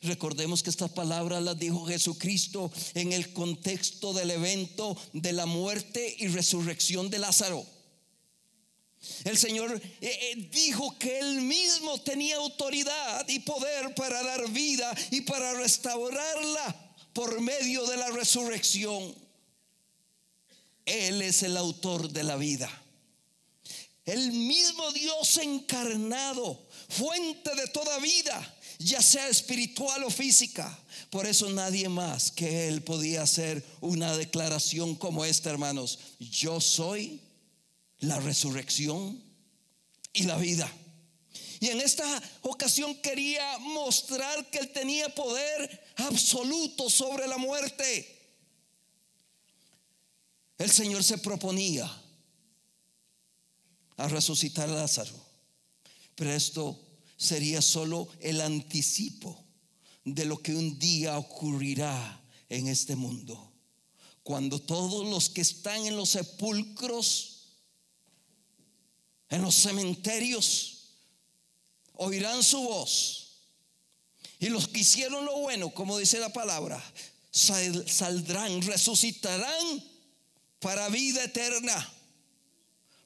Recordemos que estas palabras las dijo Jesucristo en el contexto del evento de la muerte y resurrección de Lázaro. El Señor eh, eh, dijo que Él mismo tenía autoridad y poder para dar vida y para restaurarla por medio de la resurrección. Él es el autor de la vida. el mismo Dios encarnado, fuente de toda vida, ya sea espiritual o física. Por eso nadie más que Él podía hacer una declaración como esta, hermanos. Yo soy la resurrección y la vida. Y en esta ocasión quería mostrar que Él tenía poder absoluto sobre la muerte. El Señor se proponía a resucitar a Lázaro, pero esto sería solo el anticipo de lo que un día ocurrirá en este mundo. Cuando todos los que están en los sepulcros, en los cementerios, oirán su voz. Y los que hicieron lo bueno, como dice la palabra, saldrán, resucitarán para vida eterna.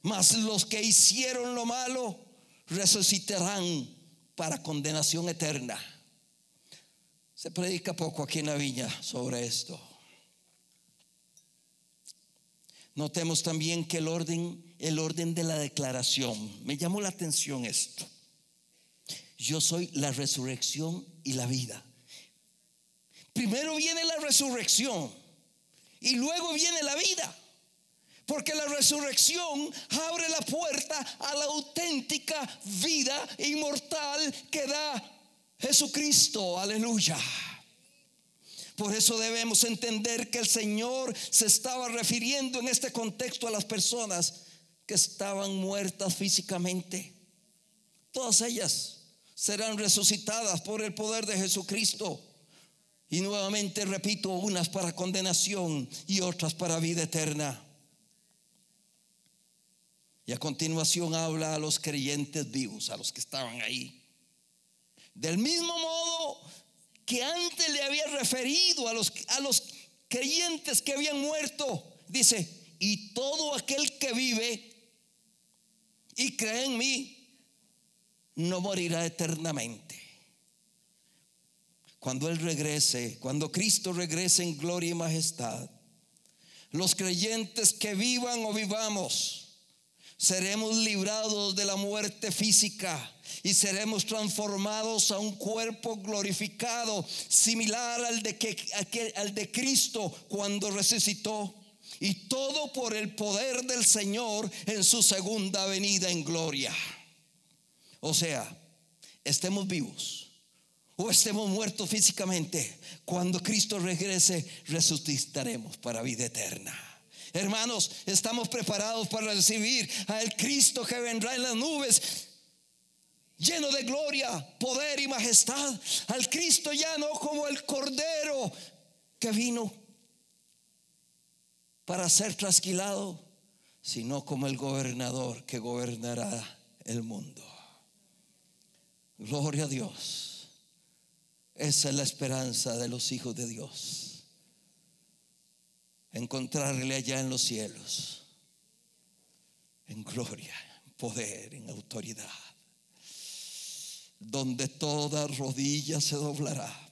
Mas los que hicieron lo malo resucitarán para condenación eterna. Se predica poco aquí en la viña sobre esto. Notemos también que el orden, el orden de la declaración, me llamó la atención esto. Yo soy la resurrección y la vida. Primero viene la resurrección y luego viene la vida. Porque la resurrección abre la puerta a la auténtica vida inmortal que da Jesucristo. Aleluya. Por eso debemos entender que el Señor se estaba refiriendo en este contexto a las personas que estaban muertas físicamente. Todas ellas serán resucitadas por el poder de Jesucristo. Y nuevamente repito, unas para condenación y otras para vida eterna. Y a continuación habla a los creyentes vivos, a los que estaban ahí. Del mismo modo que antes le había referido a los, a los creyentes que habían muerto, dice, y todo aquel que vive y cree en mí, no morirá eternamente. Cuando Él regrese, cuando Cristo regrese en gloria y majestad, los creyentes que vivan o vivamos, seremos librados de la muerte física y seremos transformados a un cuerpo glorificado, similar al de, que, al de Cristo cuando resucitó. Y todo por el poder del Señor en su segunda venida en gloria. O sea, estemos vivos o estemos muertos físicamente, cuando Cristo regrese, resucitaremos para vida eterna. Hermanos, estamos preparados para recibir al Cristo que vendrá en las nubes lleno de gloria, poder y majestad, al Cristo ya no como el Cordero que vino para ser trasquilado, sino como el gobernador que gobernará el mundo. Gloria a Dios. Esa es la esperanza de los hijos de Dios encontrarle allá en los cielos, en gloria, en poder, en autoridad, donde toda rodilla se doblará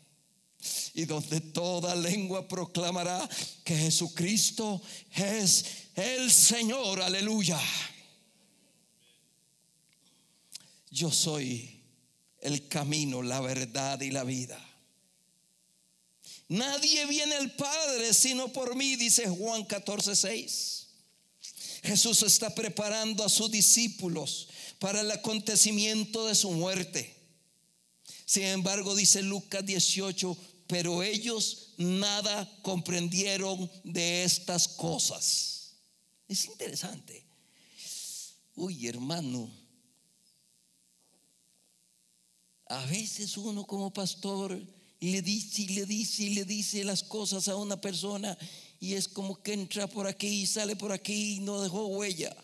y donde toda lengua proclamará que Jesucristo es el Señor, aleluya. Yo soy el camino, la verdad y la vida. Nadie viene al Padre sino por mí, dice Juan 14, 6. Jesús está preparando a sus discípulos para el acontecimiento de su muerte. Sin embargo, dice Lucas 18, pero ellos nada comprendieron de estas cosas. Es interesante. Uy, hermano, a veces uno como pastor le dice y le dice y le dice las cosas a una persona y es como que entra por aquí y sale por aquí y no dejó huella.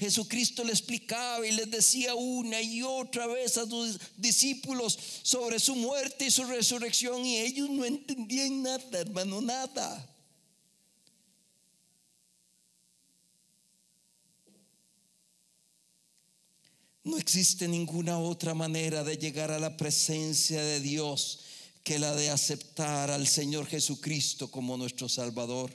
Jesucristo le explicaba y les decía una y otra vez a sus discípulos sobre su muerte y su resurrección y ellos no entendían nada, hermano, nada. No existe ninguna otra manera de llegar a la presencia de Dios que la de aceptar al Señor Jesucristo como nuestro Salvador.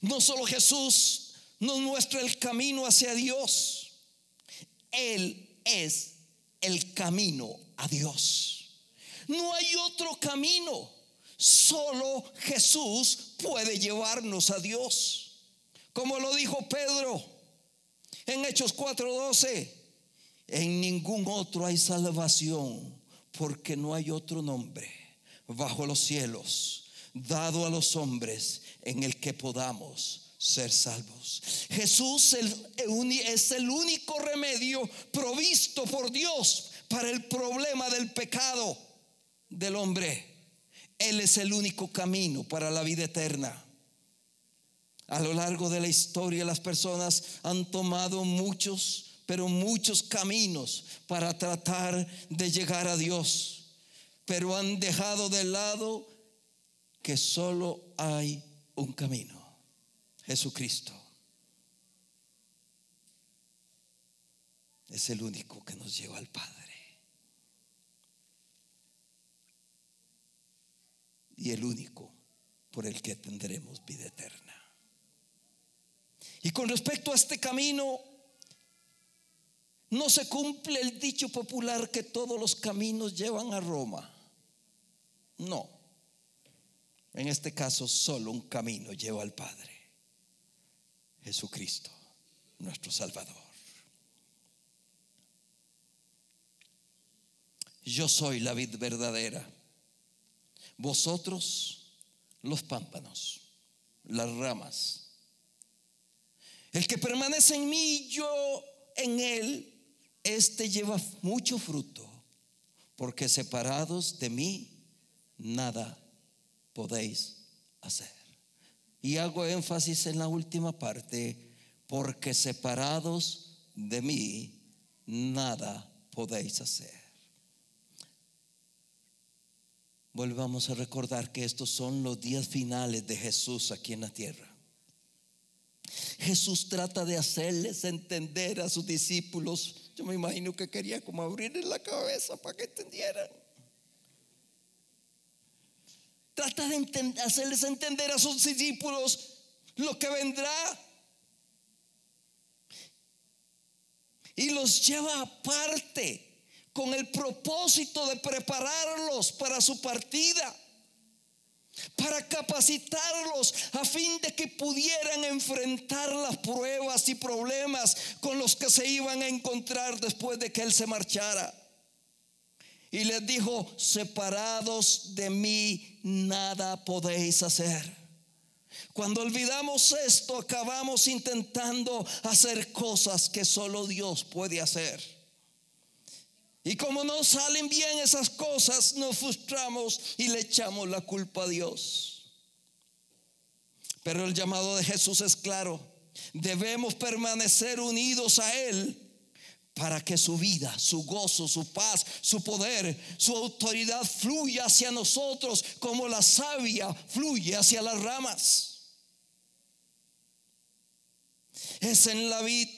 No solo Jesús nos muestra el camino hacia Dios, Él es el camino a Dios. No hay otro camino, solo Jesús puede llevarnos a Dios. Como lo dijo Pedro en Hechos 4:12, en ningún otro hay salvación, porque no hay otro nombre bajo los cielos dado a los hombres en el que podamos ser salvos. Jesús es el único remedio provisto por Dios para el problema del pecado del hombre. Él es el único camino para la vida eterna. A lo largo de la historia las personas han tomado muchos, pero muchos caminos para tratar de llegar a Dios, pero han dejado de lado que solo hay un camino, Jesucristo. Es el único que nos lleva al Padre. Y el único por el que tendremos vida eterna. Y con respecto a este camino, no se cumple el dicho popular que todos los caminos llevan a Roma. No. En este caso, solo un camino lleva al Padre. Jesucristo, nuestro Salvador. Yo soy la vid verdadera. Vosotros los pámpanos, las ramas. El que permanece en mí, yo en él, este lleva mucho fruto, porque separados de mí, nada podéis hacer. Y hago énfasis en la última parte, porque separados de mí, nada podéis hacer. Volvamos a recordar que estos son los días finales de Jesús aquí en la tierra. Jesús trata de hacerles entender a sus discípulos. Yo me imagino que quería como abrirles la cabeza para que entendieran Trata de hacerles entender a sus discípulos lo que vendrá. Y los lleva aparte con el propósito de prepararlos para su partida, para capacitarlos a fin de que pudieran enfrentar las pruebas y problemas con los que se iban a encontrar después de que Él se marchara. Y les dijo, separados de mí, nada podéis hacer. Cuando olvidamos esto, acabamos intentando hacer cosas que solo Dios puede hacer. Y como no salen bien esas cosas, nos frustramos y le echamos la culpa a Dios. Pero el llamado de Jesús es claro. Debemos permanecer unidos a Él para que su vida, su gozo, su paz, su poder, su autoridad fluya hacia nosotros como la savia fluye hacia las ramas. Es en la vid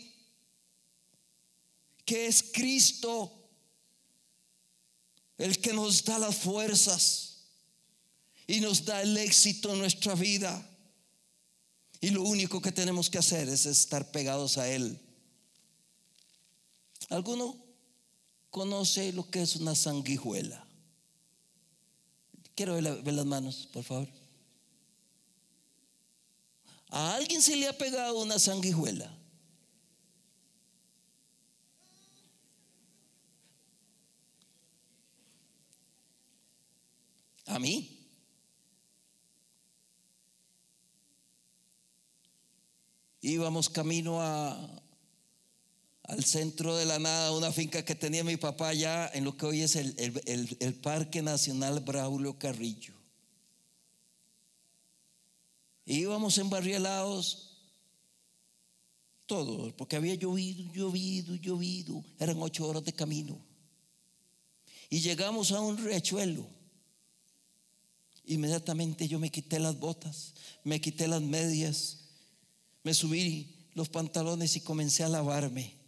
que es Cristo el que nos da las fuerzas y nos da el éxito en nuestra vida. Y lo único que tenemos que hacer es estar pegados a Él ¿Alguno conoce lo que es una sanguijuela? Quiero ver, las manos, por favor. ¿A alguien se le ha pegado una sanguijuela? ¿A mí? Íbamos camino a, al centro de la nada, una finca que tenía mi papá allá en lo que hoy es el, Parque Nacional Braulio Carrillo. íbamos embarrielados todos, porque había llovido, llovido, llovido. Eran ocho horas de camino. Y llegamos a un riachuelo. Inmediatamente yo me quité las botas, me quité las medias, me subí los pantalones y comencé a lavarme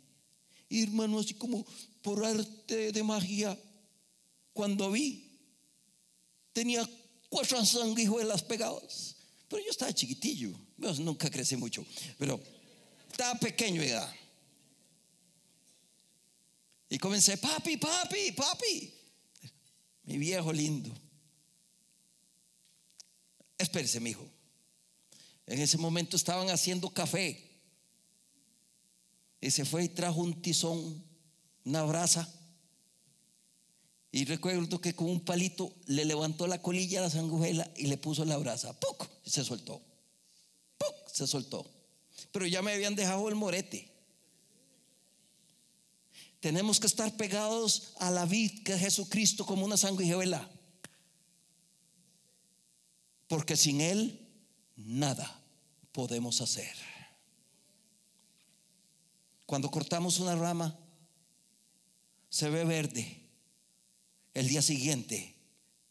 hermano, así como por arte de magia, cuando vi, tenía cuatro sanguijuelas pegadas. Pero yo estaba chiquitillo, nunca crecí mucho, pero estaba pequeño ya. Y comencé, papi, papi, papi. Mi viejo lindo. Espérese, mi hijo. En ese momento estaban haciendo café. Y se fue y trajo un tizón, una brasa. Y recuerdo que con un palito le levantó la colilla a la sangujuela y le puso la brasa. ¡Puc! Y se soltó. ¡Puc! Se soltó. Pero ya me habían dejado el morete. Tenemos que estar pegados a la vid que es Jesucristo como una sanguijuela. Porque sin Él nada podemos hacer. Cuando cortamos una rama, se ve verde. El día siguiente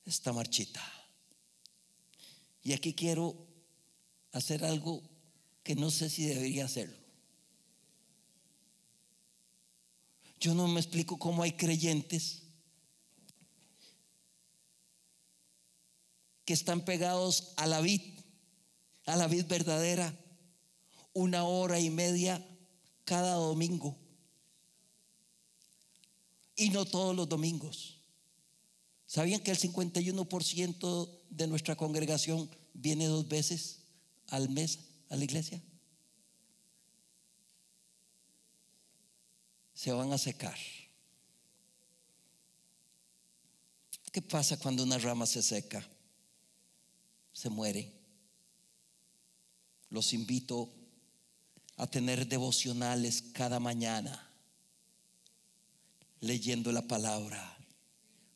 está marchita. Y aquí quiero hacer algo que no sé si debería hacerlo. Yo no me explico cómo hay creyentes que están pegados a la vid, a la vid verdadera, una hora y media cada domingo. Y no todos los domingos. ¿Sabían que el 51% de nuestra congregación viene dos veces al mes a la iglesia? Se van a secar. ¿Qué pasa cuando una rama se seca? Se muere. Los invito a tener devocionales cada mañana, leyendo la palabra,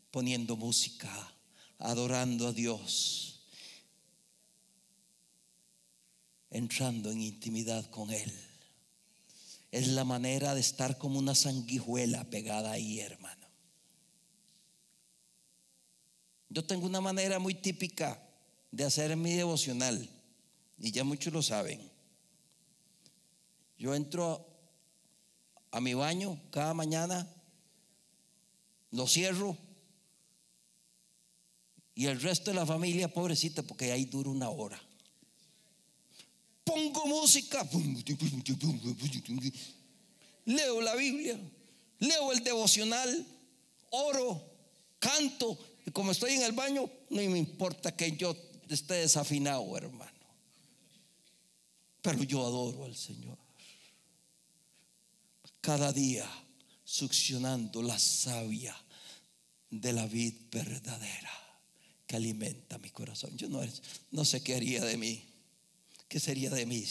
poniendo música, adorando a Dios, entrando en intimidad con Él. Es la manera de estar como una sanguijuela pegada ahí, hermano. Yo tengo una manera muy típica de hacer mi devocional, y ya muchos lo saben. Yo entro a mi baño cada mañana, lo cierro y el resto de la familia, pobrecita, porque ahí dura una hora. Pongo música, leo la Biblia, leo el devocional, oro, canto, y como estoy en el baño, no me importa que yo esté desafinado, hermano. Pero yo adoro al Señor cada día succionando la savia de la vid verdadera que alimenta mi corazón. Yo no, no sé qué haría de mí, qué sería de mí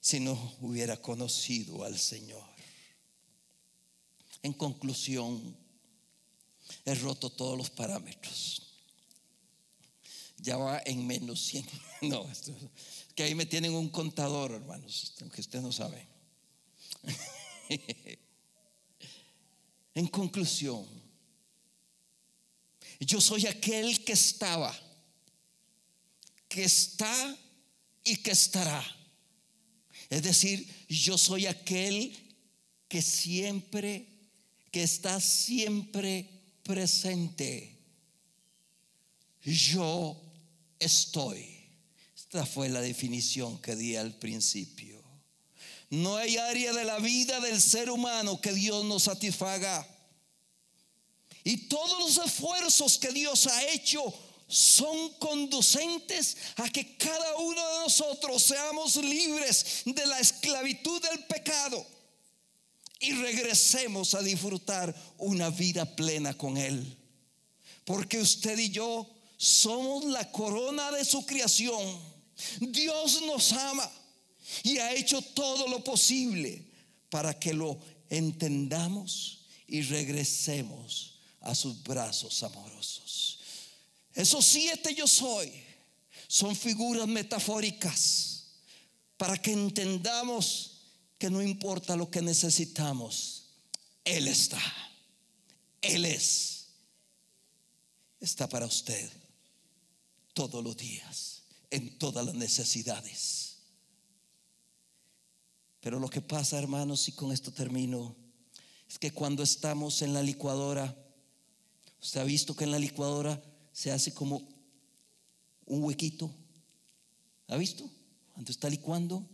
si no hubiera conocido al Señor. En conclusión, he roto todos los parámetros. Ya va en menos 100. No, que ahí me tienen un contador, hermanos, que ustedes no saben. en conclusión, yo soy aquel que estaba, que está y que estará. Es decir, yo soy aquel que siempre, que está siempre presente. Yo estoy. Esta fue la definición que di al principio. No hay área de la vida del ser humano que Dios no satisfaga. Y todos los esfuerzos que Dios ha hecho son conducentes a que cada uno de nosotros seamos libres de la esclavitud del pecado y regresemos a disfrutar una vida plena con Él. Porque usted y yo somos la corona de su creación. Dios nos ama y ha hecho todo lo posible para que lo entendamos y regresemos a sus brazos amorosos. Esos siete yo soy son figuras metafóricas para que entendamos que no importa lo que necesitamos, Él está. Él es. Está para usted todos los días, en todas las necesidades. Pero lo que pasa, hermanos, y con esto termino, es que cuando estamos en la licuadora, usted ha visto que en la licuadora se hace como un huequito ¿Ha visto? Cuando está licuando,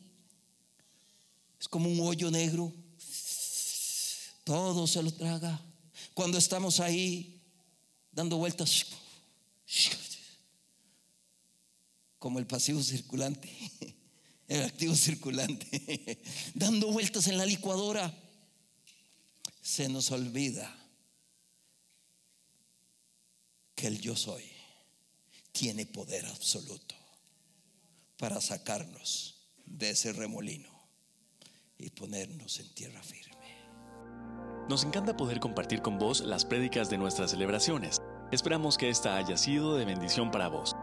es como un hoyo negro. Todo se lo traga. Cuando estamos ahí dando vueltas, como el pasivo circulante, el activo circulante, dando vueltas en la licuadora, se nos olvida que el yo soy tiene poder absoluto para sacarnos de ese remolino y ponernos en tierra firme. Nos encanta poder compartir con vos las prédicas de nuestras celebraciones. Esperamos que esta haya sido de bendición para vos.